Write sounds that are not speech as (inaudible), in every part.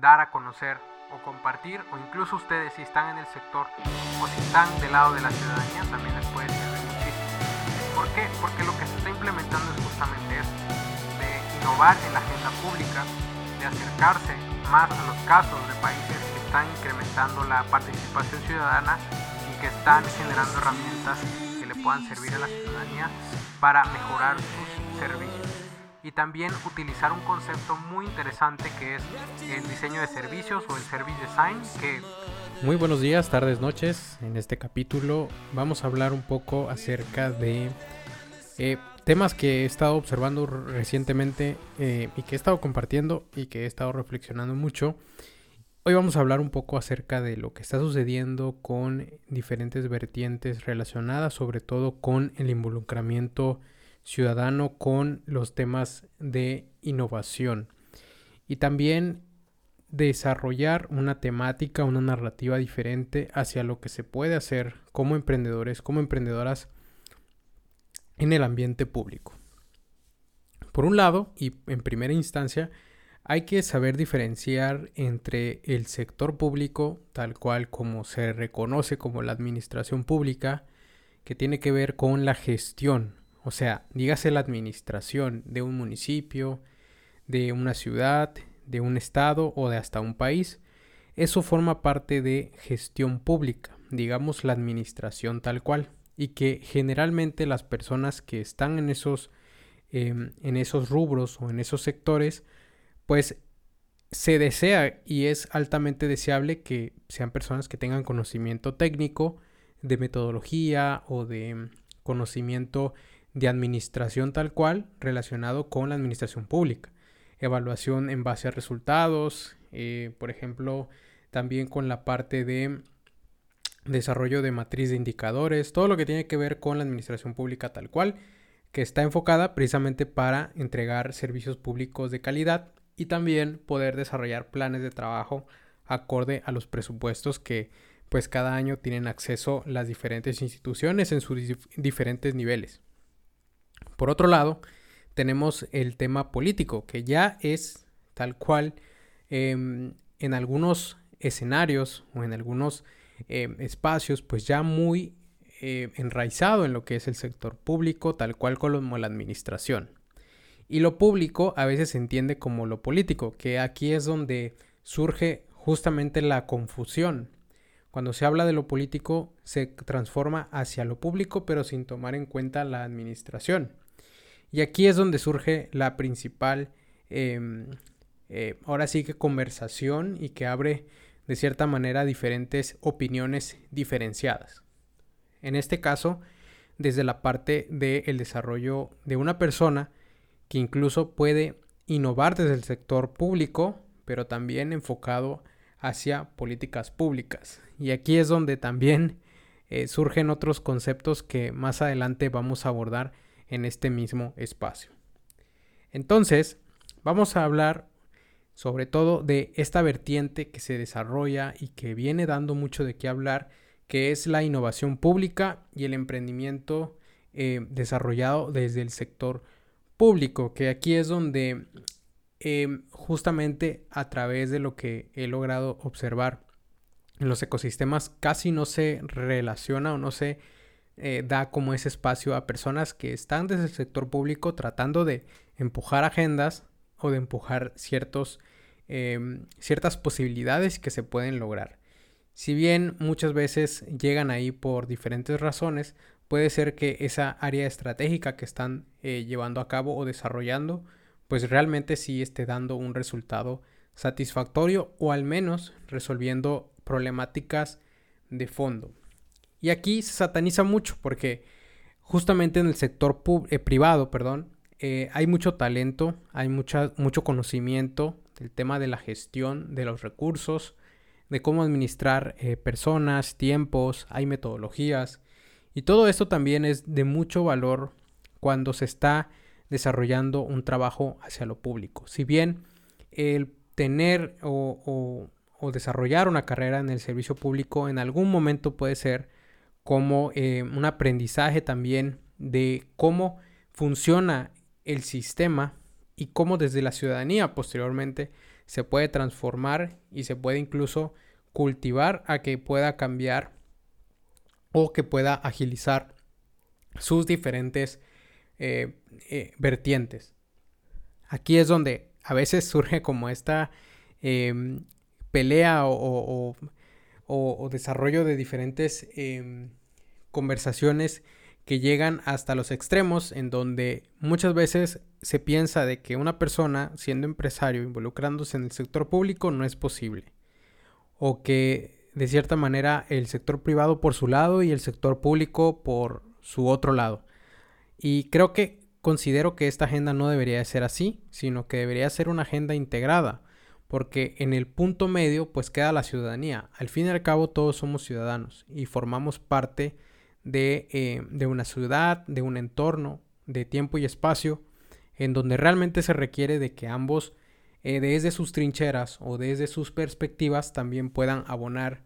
dar a conocer o compartir o incluso ustedes si están en el sector o si están del lado de la ciudadanía también les puede servir muchísimo. ¿Por qué? Porque lo que se está implementando es justamente eso, de innovar en la agenda pública, de acercarse más a los casos de países que están incrementando la participación ciudadana y que están generando herramientas que le puedan servir a la ciudadanía para mejorar sus servicios y también utilizar un concepto muy interesante que es el diseño de servicios o el service design que muy buenos días, tardes, noches. En este capítulo vamos a hablar un poco acerca de eh, temas que he estado observando recientemente eh, y que he estado compartiendo y que he estado reflexionando mucho. Hoy vamos a hablar un poco acerca de lo que está sucediendo con diferentes vertientes relacionadas sobre todo con el involucramiento ciudadano con los temas de innovación y también desarrollar una temática, una narrativa diferente hacia lo que se puede hacer como emprendedores, como emprendedoras en el ambiente público. Por un lado, y en primera instancia, hay que saber diferenciar entre el sector público, tal cual como se reconoce como la administración pública, que tiene que ver con la gestión, o sea, dígase la administración de un municipio, de una ciudad, de un estado o de hasta un país. Eso forma parte de gestión pública, digamos la administración tal cual, y que generalmente las personas que están en esos, em, en esos rubros o en esos sectores, pues se desea y es altamente deseable que sean personas que tengan conocimiento técnico de metodología o de conocimiento de administración tal cual relacionado con la administración pública. Evaluación en base a resultados, eh, por ejemplo, también con la parte de desarrollo de matriz de indicadores, todo lo que tiene que ver con la administración pública tal cual, que está enfocada precisamente para entregar servicios públicos de calidad y también poder desarrollar planes de trabajo acorde a los presupuestos que pues cada año tienen acceso las diferentes instituciones en sus diferentes niveles. Por otro lado, tenemos el tema político, que ya es tal cual em, en algunos escenarios o en algunos em, espacios, pues ya muy eh, enraizado en lo que es el sector público, tal cual como la administración. Y lo público a veces se entiende como lo político, que aquí es donde surge justamente la confusión. Cuando se habla de lo político, se transforma hacia lo público, pero sin tomar en cuenta la administración. Y aquí es donde surge la principal, em, eh, ahora sí que conversación y que abre de cierta manera diferentes opiniones diferenciadas. En este caso, desde la parte del desarrollo de una persona que incluso puede innovar desde el sector público, pero también enfocado hacia políticas públicas. Y aquí es donde también eh, surgen otros conceptos que más adelante vamos a abordar en este mismo espacio. Entonces, vamos a hablar sobre todo de esta vertiente que se desarrolla y que viene dando mucho de qué hablar, que es la innovación pública y el emprendimiento eh, desarrollado desde el sector público, que aquí es donde eh, justamente a través de lo que he logrado observar en los ecosistemas casi no se relaciona o no se eh, da como ese espacio a personas que están desde el sector público tratando de empujar agendas o de empujar em, ciertas posibilidades que se pueden lograr. Si bien muchas veces llegan ahí por diferentes razones, puede ser que esa área estratégica que están eh, llevando a cabo o desarrollando, pues realmente sí esté dando un resultado satisfactorio o al menos resolviendo problemáticas de fondo. Y aquí se sataniza mucho porque justamente en el sector eh, privado, perdón, eh, hay mucho talento, hay mucha, mucho conocimiento del tema de la gestión de los recursos, de cómo administrar eh, personas, tiempos, hay metodologías. Y todo esto también es de mucho valor cuando se está desarrollando un trabajo hacia lo público. Si bien el tener o desarrollar una carrera en el servicio público en algún momento puede ser como eh, un aprendizaje también de cómo funciona el sistema y cómo desde la ciudadanía posteriormente se puede transformar y se puede incluso cultivar a que pueda cambiar o que pueda agilizar sus diferentes eh, eh, vertientes. Aquí es donde a veces (laughs) surge como esta em, pelea o, desarrollo de diferentes em, conversaciones que llegan hasta los extremos en donde muchas veces se piensa de que una persona siendo empresario involucrándose en el sector público no es posible o que de cierta manera el sector privado por su lado y el sector público por su otro lado. Y creo que considero que esta agenda no debería ser así, sino que debería ser una agenda integrada, porque en el punto medio pues queda la ciudadanía. Al fin y al cabo todos somos ciudadanos y formamos parte de, eh, de una ciudad, de un entorno, de tiempo y espacio, en donde realmente se requiere de que ambos eh, desde sus trincheras o desde sus perspectivas también puedan abonar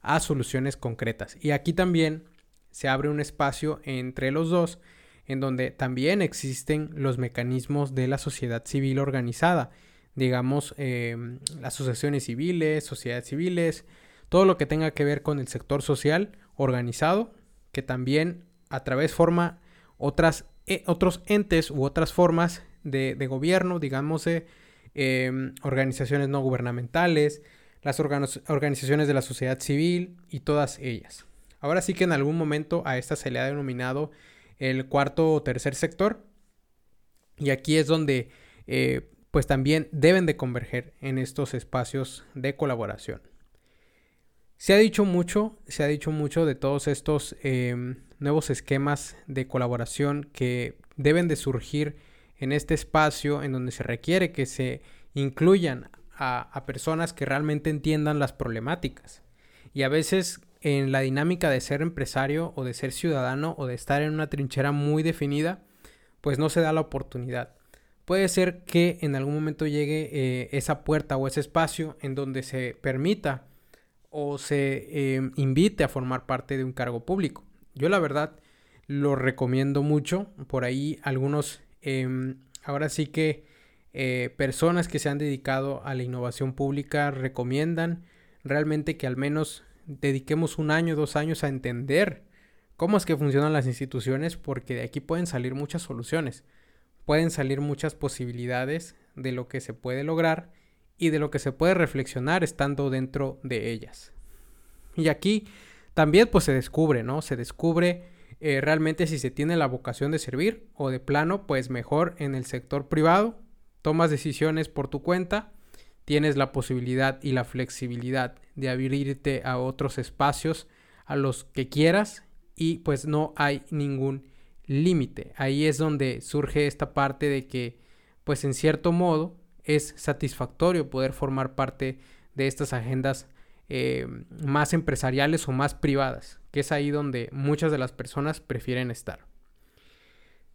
a soluciones concretas. Y aquí también se abre un espacio entre los dos en donde también existen los mecanismos de la sociedad civil organizada, digamos, em, asociaciones civiles, sociedades civiles, todo lo que tenga que ver con el sector social organizado, que también a través forma otras, eh, otros entes u otras formas de, gobierno, digamos, em, organizaciones no gubernamentales, las organizaciones de la sociedad civil y todas ellas. Ahora sí que en algún momento a esta se le ha denominado el cuarto o tercer sector. Y aquí es donde eh, pues también deben de converger en estos espacios de colaboración. Se ha dicho mucho, se ha dicho mucho de todos estos em, nuevos esquemas de colaboración que deben de surgir en este espacio en donde se requiere que se incluyan a personas que realmente entiendan las problemáticas. Y a veces en la dinámica de ser empresario o de ser ciudadano o de estar en una trinchera muy definida, pues no se da la oportunidad. Puede ser que en algún momento llegue eh, esa puerta o ese espacio en donde se permita o se em, invite a formar parte de un cargo público. Yo la verdad lo recomiendo mucho. Por ahí algunos, em, ahora sí que eh, personas que se han dedicado a la innovación pública recomiendan realmente que al menos dediquemos un año, dos años a entender cómo es que funcionan las instituciones, porque de aquí pueden salir muchas soluciones, pueden salir muchas posibilidades de lo que se puede lograr y de lo que se puede reflexionar estando dentro de ellas. Y aquí también pues se descubre, ¿no? Se descubre eh, realmente si se tiene la vocación de servir o de plano pues mejor en el sector privado, tomas decisiones por tu cuenta tienes la posibilidad y la flexibilidad de abrirte a otros espacios a los que quieras y pues no hay ningún límite. Ahí es donde surge esta parte de que pues en cierto modo es satisfactorio poder formar parte de estas agendas eh, más empresariales o más privadas, que es ahí donde muchas de las personas prefieren estar.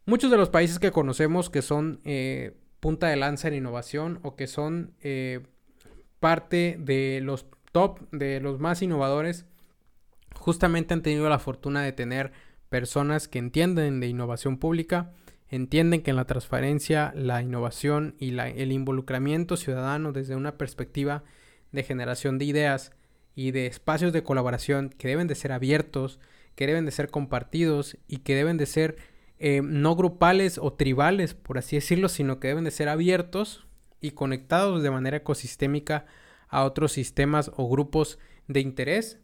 Muchos de los países que conocemos que son eh, punta de lanza en innovación o que son eh, parte de los top, de los más innovadores, justamente han tenido la fortuna de tener personas que entienden de innovación pública, entienden que en la transparencia, la innovación y el involucramiento ciudadano desde una perspectiva de generación de ideas y de espacios de colaboración que deben de ser abiertos, que deben de ser compartidos y que deben de ser eh, no grupales o tribales, por así decirlo, sino que deben de ser abiertos y conectados de manera ecosistémica a otros sistemas o grupos de interés.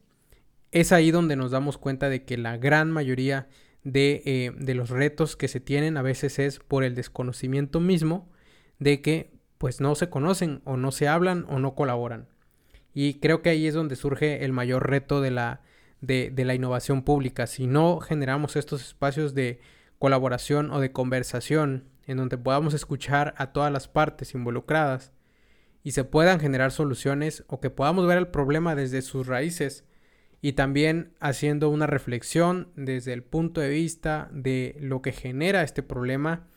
Es ahí donde nos damos cuenta de que la gran mayoría de, eh, de los retos que se tienen a veces es por el desconocimiento mismo de que pues no se conocen o no se hablan o no colaboran. Y creo que ahí es donde surge el mayor reto de la, de, de la innovación pública. Si no generamos estos espacios de colaboración o de conversación en donde podamos escuchar a todas las partes involucradas y se puedan generar soluciones o que podamos ver el problema desde sus raíces y también haciendo una reflexión desde el punto de vista de lo que genera este problema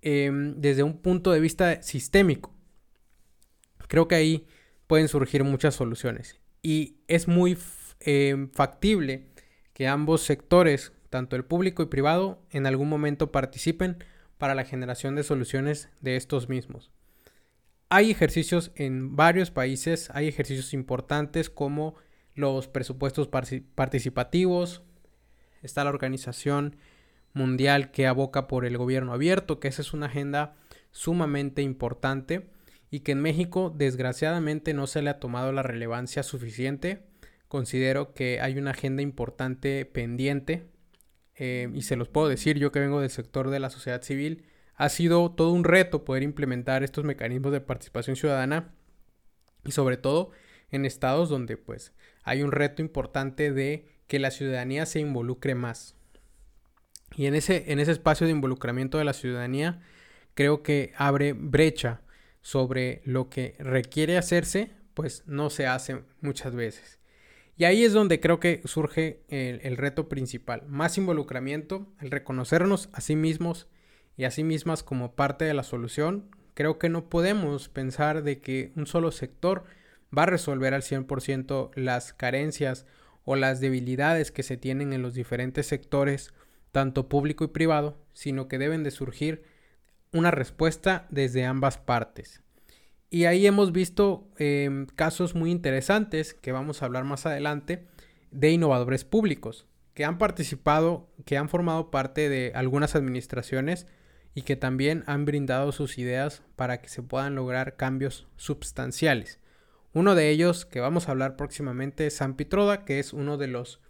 em, desde un punto de vista sistémico. Creo que ahí pueden surgir muchas soluciones y es muy em, factible que ambos sectores tanto el público y privado, en algún momento participen para la generación de soluciones de estos mismos. Hay ejercicios en varios países, hay ejercicios importantes como los presupuestos participativos, está la organización mundial que aboca por el gobierno abierto, que esa es una agenda sumamente importante y que en México desgraciadamente no se le ha tomado la relevancia suficiente. Considero que hay una agenda importante pendiente eh, y se los puedo decir yo que vengo del sector de la sociedad civil. Ha sido todo un reto poder implementar estos mecanismos de participación ciudadana y sobre todo en estados donde pues hay un reto importante de que la ciudadanía se involucre más. Y en ese, en ese espacio de involucramiento de la ciudadanía creo que abre brecha sobre lo que requiere hacerse, pues no se hace muchas veces. Y ahí es donde creo que surge el, reto principal. Más involucramiento, el reconocernos a sí mismos y a sí mismas como parte de la solución. Creo que no podemos pensar de que un solo sector va a resolver al 100% las carencias o las debilidades que se tienen en los diferentes sectores, tanto público y privado, sino que deben de surgir una respuesta desde ambas partes. Y ahí hemos visto em, casos muy interesantes que vamos a hablar más adelante de innovadores públicos que han participado, que han formado parte de algunas administraciones y que también han brindado sus ideas para que se puedan lograr cambios sustanciales. Uno de ellos que vamos a hablar próximamente es San Pitroda, que es uno de los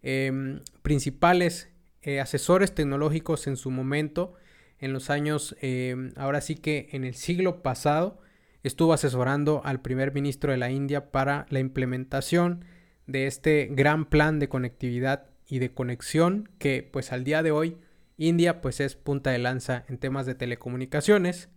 em, principales eh, asesores tecnológicos en su momento, en los años, em, ahora sí que en el siglo pasado, estuvo asesorando al primer ministro de la India para la implementación de este gran plan de conectividad y de conexión que pues al día de hoy India pues es punta de lanza en temas de telecomunicaciones,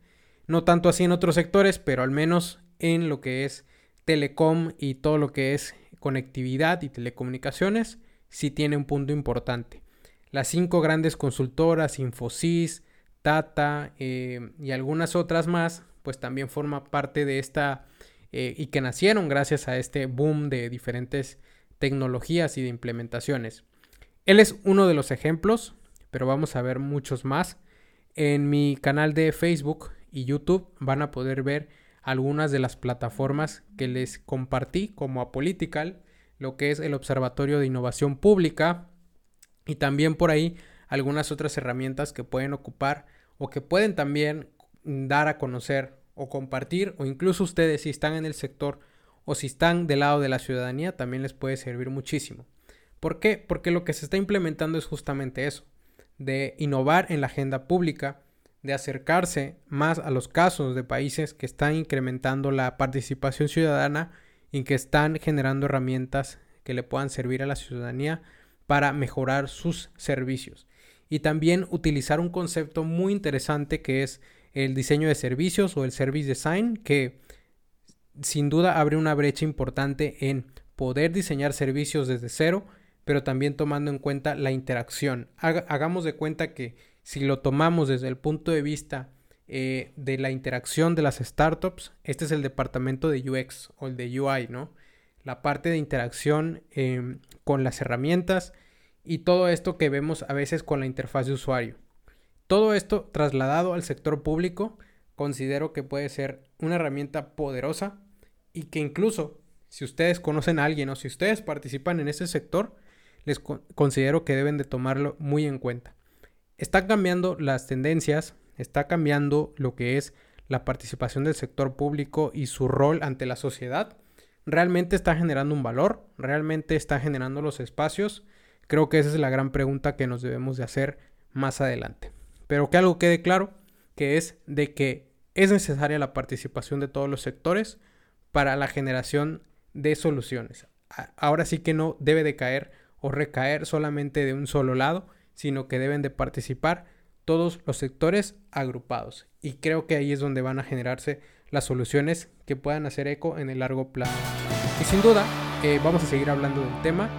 no tanto así en otros sectores, pero al menos en lo que es telecom y todo lo que es conectividad y telecomunicaciones, sí tiene un punto importante. Las cinco grandes consultoras, Infosys, Tata eh, y algunas otras más, pues también forma parte de esta eh, y que nacieron gracias a este boom de diferentes tecnologías y de implementaciones. Él es uno de los ejemplos, pero vamos a ver muchos más. En mi canal de Facebook y YouTube van a poder ver algunas de las plataformas que les compartí como a Political, lo que es el Observatorio de Innovación Pública y también por ahí algunas otras herramientas que pueden ocupar o que pueden también dar a conocer o compartir o incluso ustedes si están en el sector o si están del lado de la ciudadanía también les puede servir muchísimo. ¿Por qué? Porque lo que se está implementando es justamente eso, de innovar en la agenda pública, de acercarse más a los casos de países que están incrementando la participación ciudadana y que están generando herramientas que le puedan servir a la ciudadanía para mejorar sus servicios. Y también utilizar un concepto muy interesante que es el diseño de servicios o el service design, que sin duda abre una brecha importante en poder diseñar servicios desde cero, pero también tomando en cuenta la interacción. hagamos de cuenta que si lo tomamos desde el punto de vista eh, de la interacción de las startups, este es el departamento de UX o el de UI, ¿no? La parte de interacción em, con las herramientas y todo esto que vemos a veces con la interfaz de usuario. Todo esto trasladado al sector público, considero que puede ser una herramienta poderosa y que incluso si ustedes conocen a alguien o si ustedes participan en ese sector, les considero que deben de tomarlo muy en cuenta. Están cambiando las tendencias, está cambiando lo que es la participación del sector público y su rol ante la sociedad. ¿Realmente está generando un valor? ¿Realmente está generando los espacios? Creo que esa es la gran pregunta que nos debemos de hacer más adelante. Pero que algo quede claro, que es de que es necesaria la participación de todos los sectores para la generación de soluciones. Ahora sí que no debe de caer o recaer solamente de un solo lado, sino que deben de participar todos los sectores agrupados. Y creo que ahí es donde van a generarse las soluciones que puedan hacer eco en el largo plazo. Y sin duda, eh, vamos a seguir hablando del tema.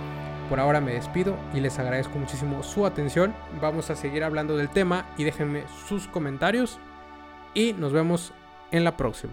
Por ahora me despido y les agradezco muchísimo su atención. Vamos a seguir hablando del tema y déjenme sus comentarios y nos vemos en la próxima.